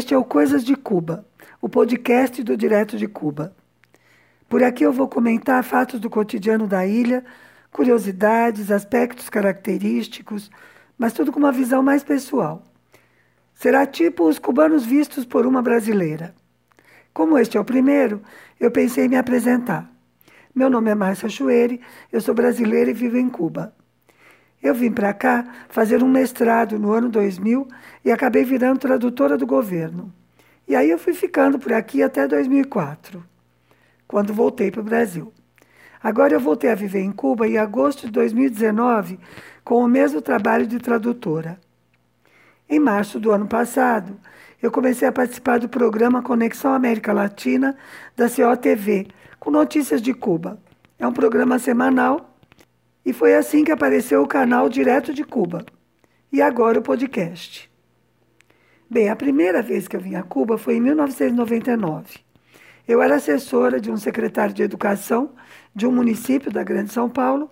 Este é o Coisas de Cuba, o podcast do Direto de Cuba. Por aqui eu vou comentar fatos do cotidiano da ilha, curiosidades, aspectos característicos, mas tudo com uma visão mais pessoal. Será tipo os cubanos vistos por uma brasileira. Como este é o primeiro, eu pensei em me apresentar. Meu nome é Márcia Chueire, eu sou brasileira e vivo em Cuba. Eu vim para cá fazer um mestrado no ano 2000 e acabei virando tradutora do governo. E aí eu fui ficando por aqui até 2004, quando voltei para o Brasil. Agora eu voltei a viver em Cuba em agosto de 2019 com o mesmo trabalho de tradutora. Em março do ano passado, eu comecei a participar do programa Conexão América Latina da COTV, com notícias de Cuba. É um programa semanal e foi assim que apareceu o canal Direto de Cuba. E agora o podcast. Bem, a primeira vez que eu vim a Cuba foi em 1999. Eu era assessora de um secretário de educação de um município da Grande São Paulo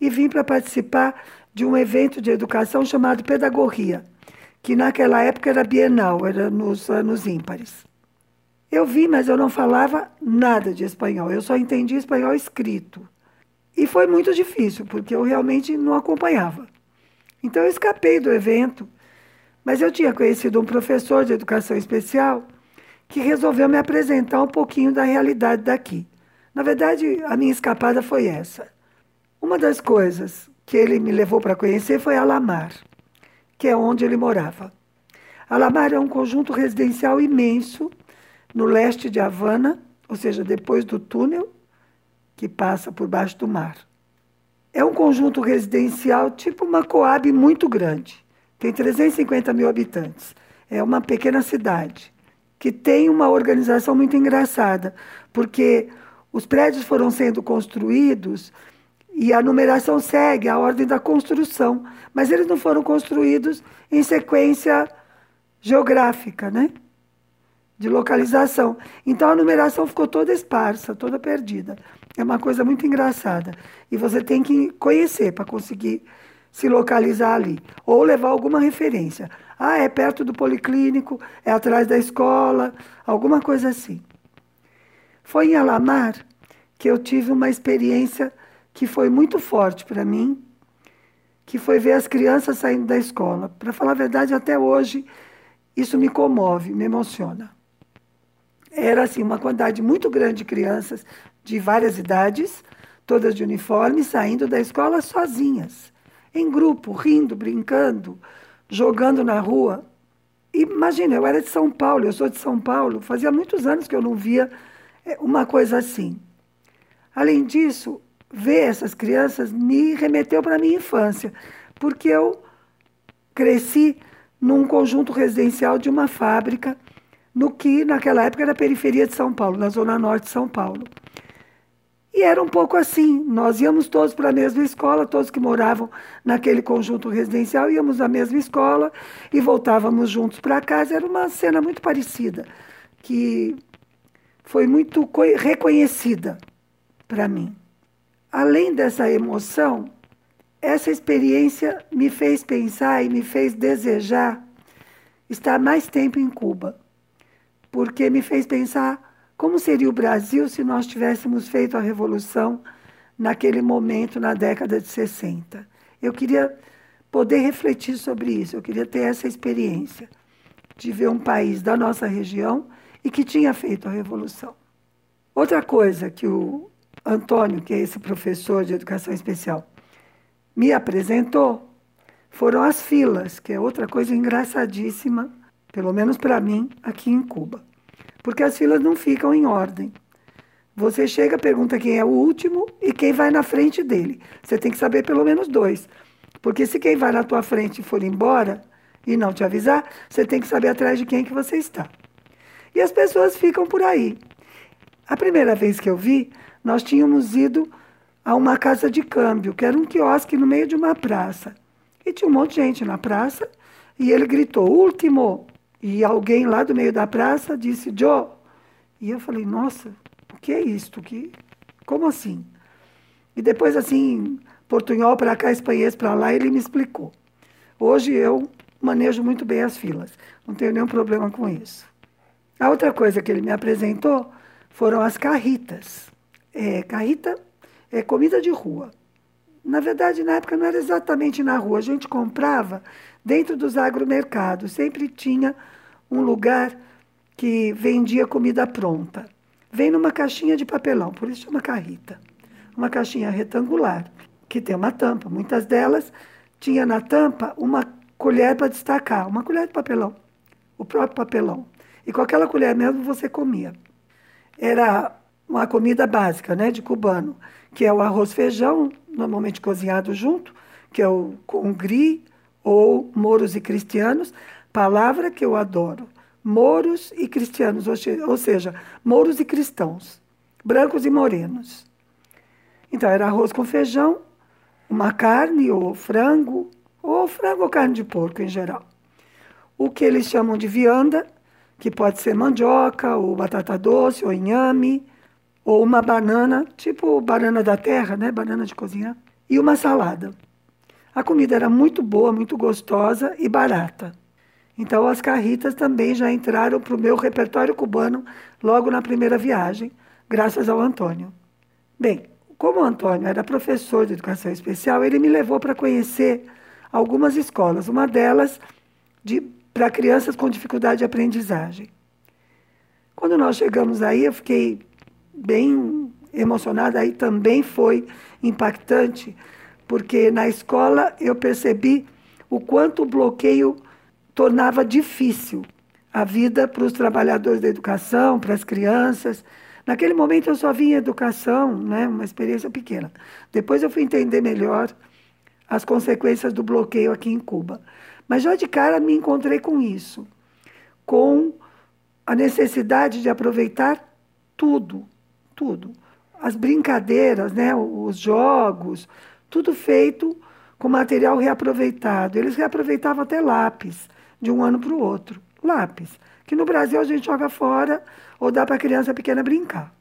e vim para participar de um evento de educação chamado Pedagogia, que naquela época era bienal, era nos anos ímpares. Eu vim, mas eu não falava nada de espanhol, eu só entendia espanhol escrito. E foi muito difícil, porque eu realmente não acompanhava. Então eu escapei do evento, mas eu tinha conhecido um professor de educação especial que resolveu me apresentar um pouquinho da realidade daqui. Na verdade, a minha escapada foi essa. Uma das coisas que ele me levou para conhecer foi Alamar, que é onde ele morava. Alamar é um conjunto residencial imenso no leste de Havana, ou seja, depois do túnel que passa por baixo do mar. É um conjunto residencial tipo uma Coab muito grande. Tem 350 mil habitantes. É uma pequena cidade que tem uma organização muito engraçada, porque os prédios foram sendo construídos e a numeração segue a ordem da construção, mas eles não foram construídos em sequência geográfica, né? De localização. Então a numeração ficou toda esparsa, toda perdida. É uma coisa muito engraçada. E você tem que conhecer para conseguir se localizar ali. Ou levar alguma referência. Ah, é perto do policlínico, é atrás da escola, alguma coisa assim. Foi em Alamar que eu tive uma experiência que foi muito forte para mim, que foi ver as crianças saindo da escola. Para falar a verdade, até hoje, isso me comove, me emociona. Era assim uma quantidade muito grande de crianças de várias idades, todas de uniforme, saindo da escola sozinhas, em grupo, rindo, brincando, jogando na rua. Imagina, eu era de São Paulo, eu sou de São Paulo, fazia muitos anos que eu não via é, uma coisa assim. Além disso, ver essas crianças me remeteu para a minha infância, porque eu cresci num conjunto residencial de uma fábrica, no que naquela época era periferia de São Paulo, na zona norte de São Paulo. E era um pouco assim. Nós íamos todos para a mesma escola, todos que moravam naquele conjunto residencial íamos à mesma escola e voltávamos juntos para casa. Era uma cena muito parecida, que foi muito reconhecida para mim. Além dessa emoção, essa experiência me fez pensar e me fez desejar estar mais tempo em Cuba, porque me fez pensar como seria o Brasil se nós tivéssemos feito a revolução naquele momento, na década de 60? Eu queria poder refletir sobre isso, eu queria ter essa experiência de ver um país da nossa região e que tinha feito a revolução. Outra coisa que o Antônio, que é esse professor de educação especial, me apresentou foram as filas, que é outra coisa engraçadíssima, pelo menos para mim, aqui em Cuba porque as filas não ficam em ordem. Você chega, pergunta quem é o último e quem vai na frente dele. Você tem que saber pelo menos dois. Porque se quem vai na tua frente for embora e não te avisar, você tem que saber atrás de quem que você está. E as pessoas ficam por aí. A primeira vez que eu vi, nós tínhamos ido a uma casa de câmbio, que era um quiosque no meio de uma praça. E tinha um monte de gente na praça, e ele gritou: último! E alguém lá do meio da praça disse, Joe. E eu falei, nossa, o que é isto? Que, como assim? E depois, assim, portunhol para cá, espanhês para lá, ele me explicou. Hoje eu manejo muito bem as filas, não tenho nenhum problema com isso. A outra coisa que ele me apresentou foram as carritas. É, carrita é comida de rua. Na verdade, na época não era exatamente na rua, a gente comprava dentro dos agromercados, sempre tinha um lugar que vendia comida pronta. Vem numa caixinha de papelão, por isso chama carrita. Uma caixinha retangular, que tem uma tampa. Muitas delas tinha na tampa uma colher para destacar, uma colher de papelão, o próprio papelão. E com aquela colher mesmo você comia. Era uma comida básica, né, de cubano, que é o arroz feijão, normalmente cozinhado junto, que é o congri ou moros e cristianos, palavra que eu adoro. Moros e cristianos, ou seja, moros e cristãos, brancos e morenos. Então era arroz com feijão, uma carne ou frango, ou frango ou carne de porco em geral. O que eles chamam de vianda, que pode ser mandioca, ou batata doce, ou inhame, ou uma banana, tipo banana da terra, né? Banana de cozinhar, e uma salada. A comida era muito boa, muito gostosa e barata. Então as carritas também já entraram para o meu repertório cubano logo na primeira viagem, graças ao Antônio. Bem, como o Antônio era professor de educação especial, ele me levou para conhecer algumas escolas, uma delas para crianças com dificuldade de aprendizagem. Quando nós chegamos aí, eu fiquei bem emocionada, aí também foi impactante, porque na escola eu percebi o quanto o bloqueio tornava difícil a vida para os trabalhadores da educação, para as crianças. Naquele momento eu só via educação, né, uma experiência pequena. Depois eu fui entender melhor as consequências do bloqueio aqui em Cuba. Mas já de cara me encontrei com isso, com a necessidade de aproveitar tudo, tudo. As brincadeiras, né, os jogos, tudo feito com material reaproveitado. Eles reaproveitavam até lápis de um ano para o outro. Lápis, que no Brasil a gente joga fora ou dá para a criança pequena brincar.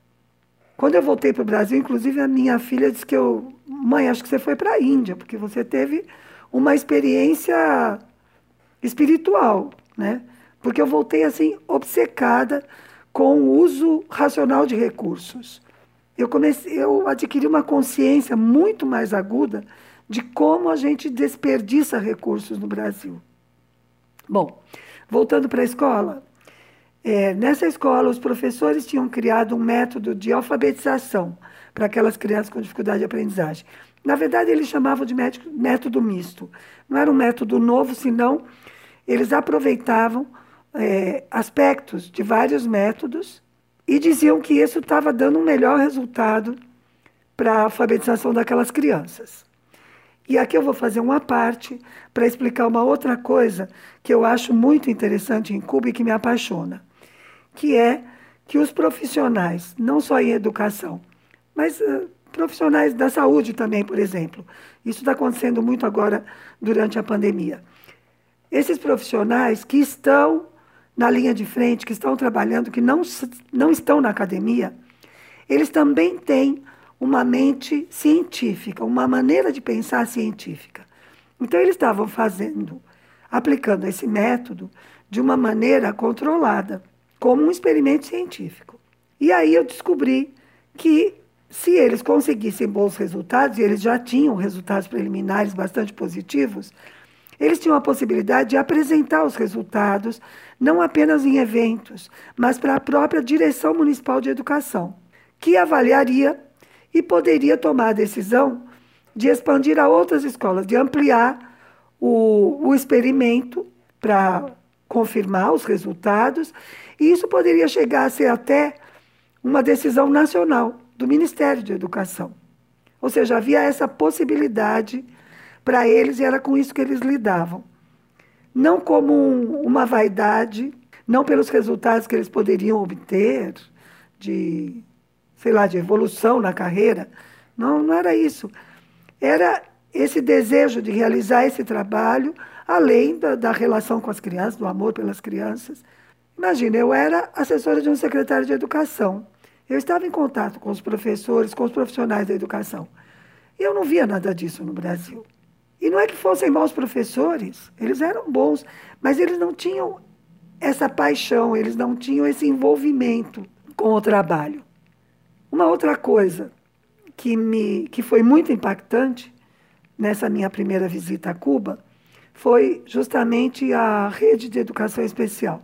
Quando eu voltei para o Brasil, inclusive a minha filha disse que eu, mãe, acho que você foi para a Índia, porque você teve uma experiência espiritual, né? Porque eu voltei assim obcecada com o uso racional de recursos. Eu comecei, eu adquiri uma consciência muito mais aguda de como a gente desperdiça recursos no Brasil. Bom, voltando para a escola, é, nessa escola os professores tinham criado um método de alfabetização para aquelas crianças com dificuldade de aprendizagem. Na verdade, eles chamavam de método misto. Não era um método novo, senão eles aproveitavam é, aspectos de vários métodos e diziam que isso estava dando um melhor resultado para a alfabetização daquelas crianças. E aqui eu vou fazer uma parte para explicar uma outra coisa que eu acho muito interessante em Cuba e que me apaixona, que é que os profissionais, não só em educação, mas uh, profissionais da saúde também, por exemplo, isso está acontecendo muito agora durante a pandemia. Esses profissionais que estão na linha de frente, que estão trabalhando, que não, não estão na academia, eles também têm uma mente científica, uma maneira de pensar científica. Então, eles estavam fazendo, aplicando esse método de uma maneira controlada, como um experimento científico. E aí eu descobri que se eles conseguissem bons resultados, e eles já tinham resultados preliminares bastante positivos, eles tinham a possibilidade de apresentar os resultados, não apenas em eventos, mas para a própria direção municipal de educação, que avaliaria e poderia tomar a decisão de expandir a outras escolas, de ampliar o, o experimento para confirmar os resultados, e isso poderia chegar a ser até uma decisão nacional do Ministério de Educação. Ou seja, havia essa possibilidade para eles e era com isso que eles lidavam. Não como um, uma vaidade, não pelos resultados que eles poderiam obter de sei lá, de evolução na carreira. Não, não era isso. Era esse desejo de realizar esse trabalho, além da, da relação com as crianças, do amor pelas crianças. Imagina, eu era assessora de um secretário de educação. Eu estava em contato com os professores, com os profissionais da educação. E eu não via nada disso no Brasil. E não é que fossem maus professores, eles eram bons, mas eles não tinham essa paixão, eles não tinham esse envolvimento com o trabalho. Uma outra coisa que, me, que foi muito impactante nessa minha primeira visita a Cuba foi justamente a rede de educação especial.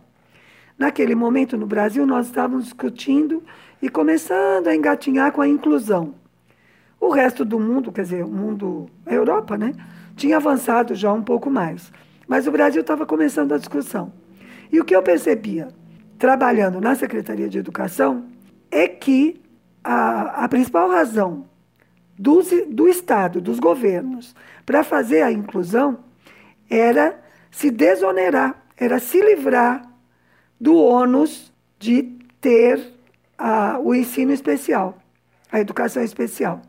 Naquele momento no Brasil, nós estávamos discutindo e começando a engatinhar com a inclusão. O resto do mundo, quer dizer, o mundo, a Europa, né, tinha avançado já um pouco mais. Mas o Brasil estava começando a discussão. E o que eu percebia, trabalhando na Secretaria de Educação, é que a, a principal razão do, do Estado, dos governos, para fazer a inclusão era se desonerar, era se livrar do ônus de ter a, o ensino especial, a educação especial.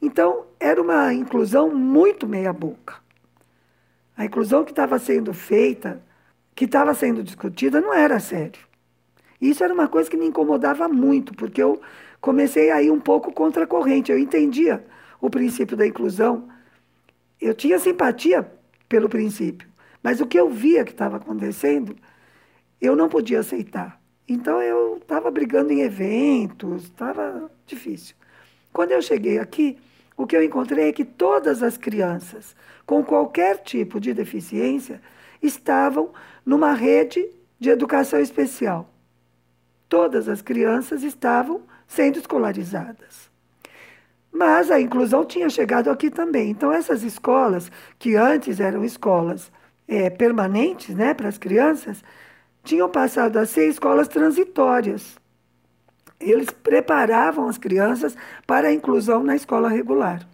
Então, era uma inclusão muito meia-boca. A inclusão que estava sendo feita que estava sendo discutida não era sério. Isso era uma coisa que me incomodava muito, porque eu comecei a ir um pouco contra a corrente. Eu entendia o princípio da inclusão, eu tinha simpatia pelo princípio, mas o que eu via que estava acontecendo, eu não podia aceitar. Então eu estava brigando em eventos, estava difícil. Quando eu cheguei aqui, o que eu encontrei é que todas as crianças com qualquer tipo de deficiência estavam numa rede de educação especial. Todas as crianças estavam sendo escolarizadas. Mas a inclusão tinha chegado aqui também. Então, essas escolas, que antes eram escolas é, permanentes né, para as crianças, tinham passado a ser escolas transitórias. Eles preparavam as crianças para a inclusão na escola regular.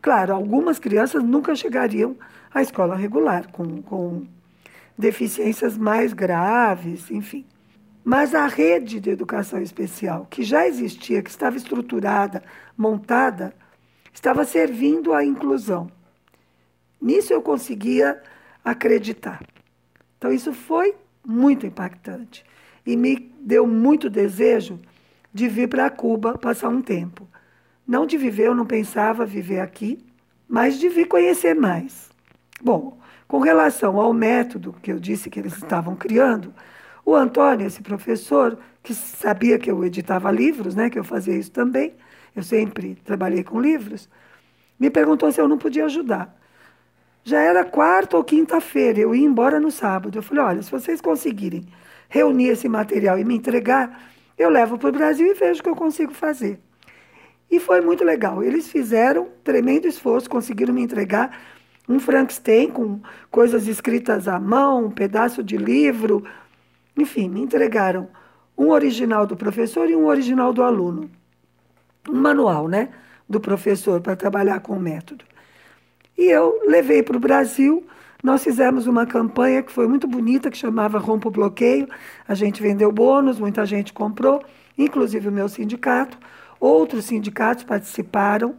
Claro, algumas crianças nunca chegariam à escola regular, com, com deficiências mais graves, enfim. Mas a rede de educação especial, que já existia, que estava estruturada, montada, estava servindo à inclusão. Nisso eu conseguia acreditar. Então, isso foi muito impactante e me deu muito desejo de vir para Cuba passar um tempo. Não de viver, eu não pensava viver aqui, mas de vir conhecer mais. Bom, com relação ao método que eu disse que eles estavam criando, o Antônio, esse professor, que sabia que eu editava livros, né, que eu fazia isso também, eu sempre trabalhei com livros, me perguntou se eu não podia ajudar. Já era quarta ou quinta-feira, eu ia embora no sábado. Eu falei: olha, se vocês conseguirem reunir esse material e me entregar, eu levo para o Brasil e vejo o que eu consigo fazer. E foi muito legal. Eles fizeram tremendo esforço, conseguiram me entregar um Frankenstein com coisas escritas à mão, um pedaço de livro. Enfim, me entregaram um original do professor e um original do aluno. Um manual, né? Do professor para trabalhar com o método. E eu levei para o Brasil. Nós fizemos uma campanha que foi muito bonita, que chamava Rompa o Bloqueio. A gente vendeu bônus, muita gente comprou, inclusive o meu sindicato. Outros sindicatos participaram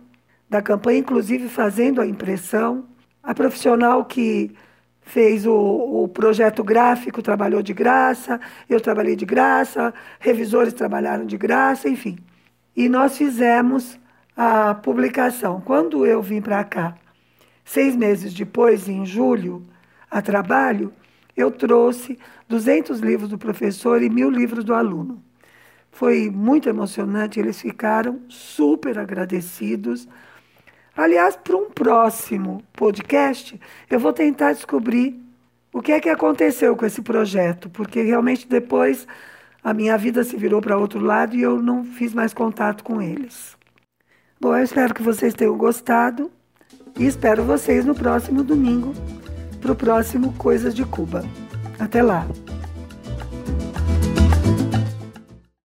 da campanha, inclusive fazendo a impressão. A profissional que fez o, o, projeto gráfico trabalhou de graça, eu trabalhei de graça, revisores trabalharam de graça, enfim. E nós fizemos a publicação. Quando eu vim para cá, seis meses depois, em julho, a trabalho, eu trouxe 200 livros do professor e mil livros do aluno. Foi muito emocionante, eles ficaram super agradecidos. Aliás, para um próximo podcast, eu vou tentar descobrir o que é que aconteceu com esse projeto, porque realmente depois a minha vida se virou para outro lado e eu não fiz mais contato com eles. Bom, eu espero que vocês tenham gostado e espero vocês no próximo domingo para o próximo Coisas de Cuba. Até lá!